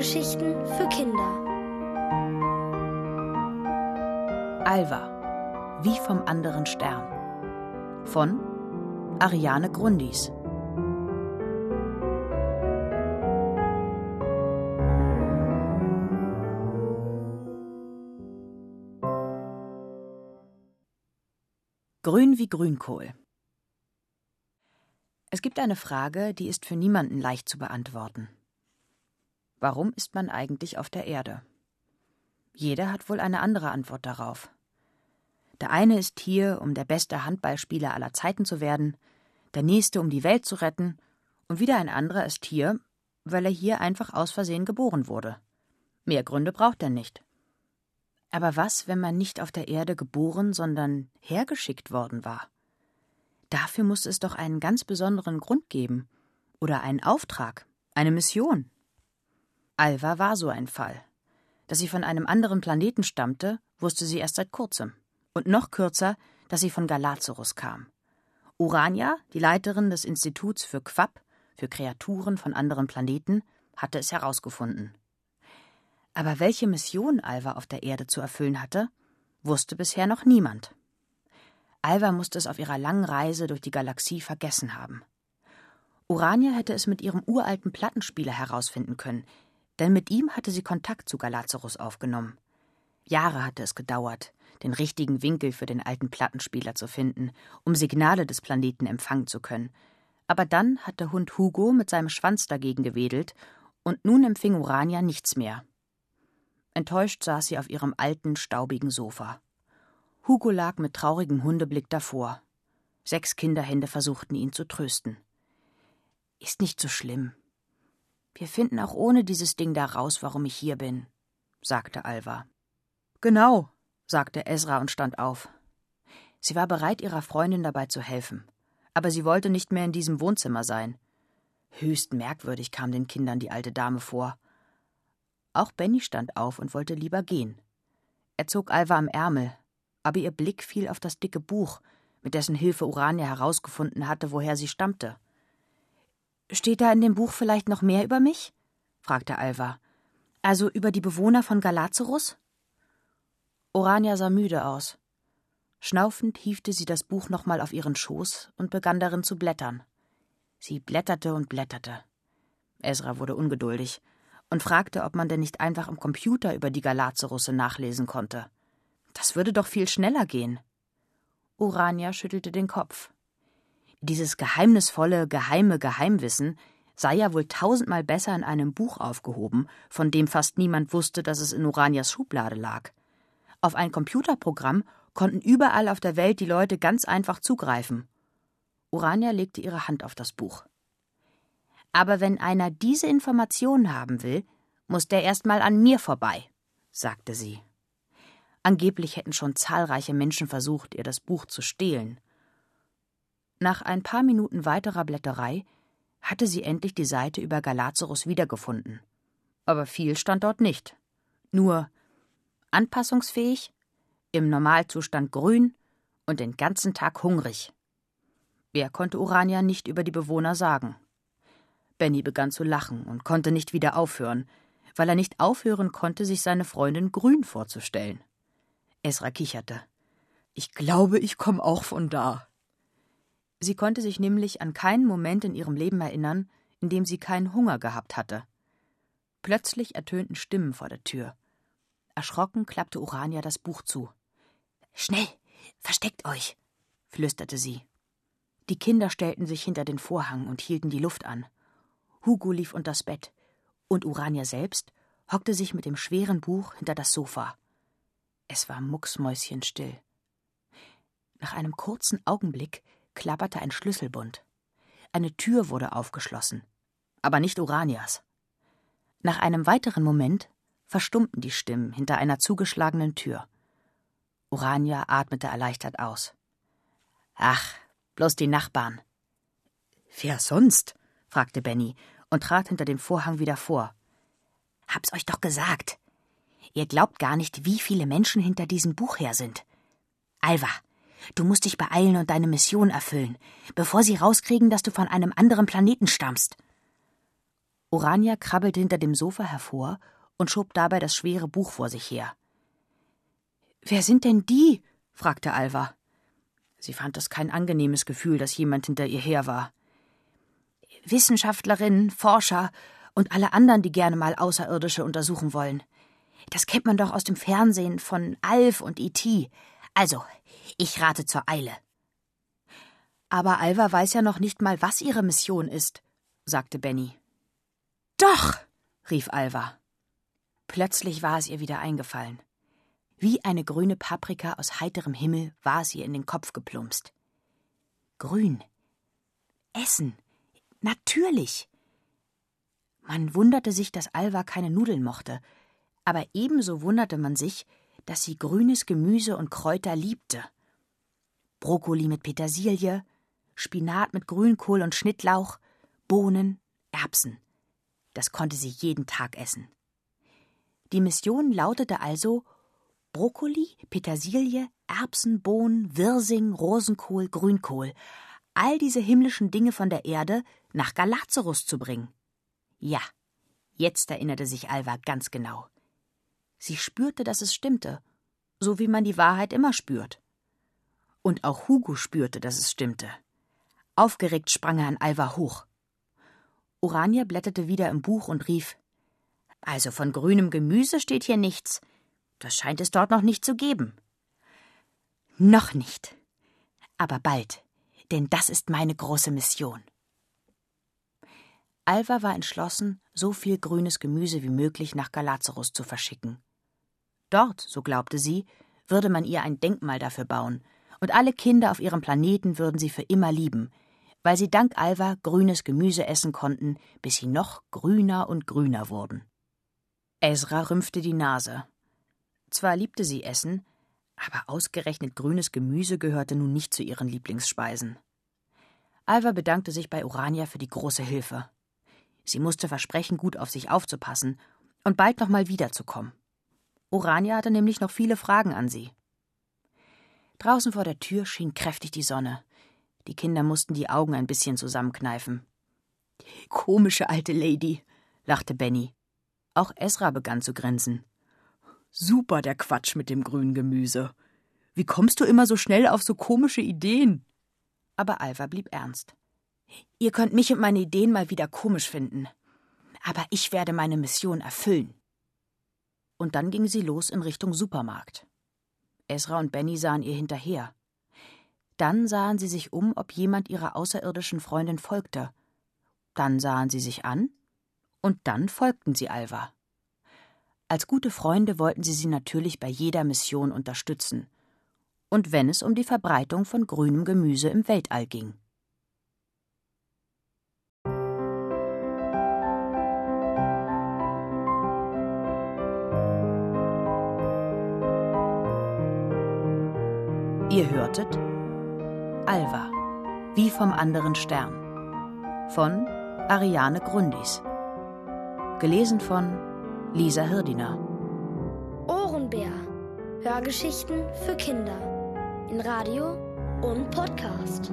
Hörgeschichten für Kinder. Alva, wie vom anderen Stern. Von Ariane Grundis. Grün wie Grünkohl. Es gibt eine Frage, die ist für niemanden leicht zu beantworten. Warum ist man eigentlich auf der Erde? Jeder hat wohl eine andere Antwort darauf. Der eine ist hier, um der beste Handballspieler aller Zeiten zu werden, der nächste, um die Welt zu retten, und wieder ein anderer ist hier, weil er hier einfach aus Versehen geboren wurde. Mehr Gründe braucht er nicht. Aber was, wenn man nicht auf der Erde geboren, sondern hergeschickt worden war? Dafür muss es doch einen ganz besonderen Grund geben oder einen Auftrag, eine Mission. Alva war so ein Fall. Dass sie von einem anderen Planeten stammte, wusste sie erst seit kurzem. Und noch kürzer, dass sie von Galazarus kam. Urania, die Leiterin des Instituts für Quapp, für Kreaturen von anderen Planeten, hatte es herausgefunden. Aber welche Mission Alva auf der Erde zu erfüllen hatte, wusste bisher noch niemand. Alva musste es auf ihrer langen Reise durch die Galaxie vergessen haben. Urania hätte es mit ihrem uralten Plattenspieler herausfinden können, denn mit ihm hatte sie Kontakt zu Galazarus aufgenommen. Jahre hatte es gedauert, den richtigen Winkel für den alten Plattenspieler zu finden, um Signale des Planeten empfangen zu können. Aber dann hat der Hund Hugo mit seinem Schwanz dagegen gewedelt, und nun empfing Urania nichts mehr. Enttäuscht saß sie auf ihrem alten, staubigen Sofa. Hugo lag mit traurigem Hundeblick davor. Sechs Kinderhände versuchten ihn zu trösten. Ist nicht so schlimm, wir finden auch ohne dieses Ding da raus, warum ich hier bin, sagte Alva. Genau, sagte Ezra und stand auf. Sie war bereit, ihrer Freundin dabei zu helfen, aber sie wollte nicht mehr in diesem Wohnzimmer sein. Höchst merkwürdig kam den Kindern die alte Dame vor. Auch Benny stand auf und wollte lieber gehen. Er zog Alva am Ärmel, aber ihr Blick fiel auf das dicke Buch, mit dessen Hilfe Urania herausgefunden hatte, woher sie stammte. Steht da in dem Buch vielleicht noch mehr über mich? fragte Alva. Also über die Bewohner von Galazarus? Orania sah müde aus. Schnaufend hiefte sie das Buch nochmal auf ihren Schoß und begann darin zu blättern. Sie blätterte und blätterte. Ezra wurde ungeduldig und fragte, ob man denn nicht einfach am Computer über die Galazarusse nachlesen konnte. Das würde doch viel schneller gehen. Urania schüttelte den Kopf. Dieses geheimnisvolle, geheime Geheimwissen sei ja wohl tausendmal besser in einem Buch aufgehoben, von dem fast niemand wusste, dass es in Uranias Schublade lag. Auf ein Computerprogramm konnten überall auf der Welt die Leute ganz einfach zugreifen. Urania legte ihre Hand auf das Buch. Aber wenn einer diese Informationen haben will, muss der erst mal an mir vorbei, sagte sie. Angeblich hätten schon zahlreiche Menschen versucht, ihr das Buch zu stehlen. Nach ein paar Minuten weiterer Blätterei hatte sie endlich die Seite über Galazarus wiedergefunden. Aber viel stand dort nicht. Nur anpassungsfähig, im Normalzustand grün und den ganzen Tag hungrig. Wer konnte Urania nicht über die Bewohner sagen. Benny begann zu lachen und konnte nicht wieder aufhören, weil er nicht aufhören konnte, sich seine Freundin grün vorzustellen. Esra kicherte. Ich glaube, ich komme auch von da. Sie konnte sich nämlich an keinen Moment in ihrem Leben erinnern, in dem sie keinen Hunger gehabt hatte. Plötzlich ertönten Stimmen vor der Tür. Erschrocken klappte Urania das Buch zu. Schnell, versteckt euch, flüsterte sie. Die Kinder stellten sich hinter den Vorhang und hielten die Luft an. Hugo lief unters Bett, und Urania selbst hockte sich mit dem schweren Buch hinter das Sofa. Es war mucksmäuschenstill. Nach einem kurzen Augenblick klapperte ein Schlüsselbund. Eine Tür wurde aufgeschlossen, aber nicht Uranias. Nach einem weiteren Moment verstummten die Stimmen hinter einer zugeschlagenen Tür. Urania atmete erleichtert aus. Ach, bloß die Nachbarn. Wer sonst? fragte Benny und trat hinter dem Vorhang wieder vor. Hab's euch doch gesagt. Ihr glaubt gar nicht, wie viele Menschen hinter diesem Buch her sind. Alva, Du musst dich beeilen und deine Mission erfüllen, bevor sie rauskriegen, dass du von einem anderen Planeten stammst. Urania krabbelte hinter dem Sofa hervor und schob dabei das schwere Buch vor sich her. Wer sind denn die? fragte Alva. Sie fand es kein angenehmes Gefühl, dass jemand hinter ihr her war. Wissenschaftlerinnen, Forscher und alle anderen, die gerne mal Außerirdische untersuchen wollen. Das kennt man doch aus dem Fernsehen von Alf und E.T. Also, ich rate zur Eile. Aber Alva weiß ja noch nicht mal, was ihre Mission ist, sagte Benny. Doch, rief Alva. Plötzlich war es ihr wieder eingefallen. Wie eine grüne Paprika aus heiterem Himmel war es ihr in den Kopf geplumpst. Grün. Essen. Natürlich. Man wunderte sich, dass Alva keine Nudeln mochte, aber ebenso wunderte man sich, dass sie grünes Gemüse und Kräuter liebte. Brokkoli mit Petersilie, Spinat mit Grünkohl und Schnittlauch, Bohnen, Erbsen. Das konnte sie jeden Tag essen. Die Mission lautete also Brokkoli, Petersilie, Erbsen, Bohnen, Wirsing, Rosenkohl, Grünkohl, all diese himmlischen Dinge von der Erde nach Galazarus zu bringen. Ja, jetzt erinnerte sich Alva ganz genau. Sie spürte, dass es stimmte, so wie man die Wahrheit immer spürt. Und auch Hugo spürte, dass es stimmte. Aufgeregt sprang er an Alva hoch. Urania blätterte wieder im Buch und rief Also von grünem Gemüse steht hier nichts. Das scheint es dort noch nicht zu geben. Noch nicht. Aber bald, denn das ist meine große Mission. Alva war entschlossen, so viel grünes Gemüse wie möglich nach Galazarus zu verschicken. Dort, so glaubte sie, würde man ihr ein Denkmal dafür bauen, und alle Kinder auf ihrem Planeten würden sie für immer lieben, weil sie dank Alva grünes Gemüse essen konnten, bis sie noch grüner und grüner wurden. Ezra rümpfte die Nase. Zwar liebte sie Essen, aber ausgerechnet grünes Gemüse gehörte nun nicht zu ihren Lieblingsspeisen. Alva bedankte sich bei Urania für die große Hilfe. Sie musste versprechen, gut auf sich aufzupassen und bald noch mal wiederzukommen. Urania hatte nämlich noch viele Fragen an sie. Draußen vor der Tür schien kräftig die Sonne. Die Kinder mussten die Augen ein bisschen zusammenkneifen. Komische alte Lady, lachte Benny. Auch Esra begann zu grinsen. Super der Quatsch mit dem grünen Gemüse. Wie kommst du immer so schnell auf so komische Ideen? Aber Alva blieb ernst. Ihr könnt mich und meine Ideen mal wieder komisch finden. Aber ich werde meine Mission erfüllen. Und dann ging sie los in Richtung Supermarkt. Esra und Benny sahen ihr hinterher. Dann sahen sie sich um, ob jemand ihrer außerirdischen Freundin folgte. Dann sahen sie sich an, und dann folgten sie Alva. Als gute Freunde wollten sie sie natürlich bei jeder Mission unterstützen. Und wenn es um die Verbreitung von grünem Gemüse im Weltall ging. Ihr hörtet Alva, wie vom anderen Stern von Ariane Grundis. Gelesen von Lisa Hirdiner. Ohrenbär. Hörgeschichten für Kinder. In Radio und Podcast.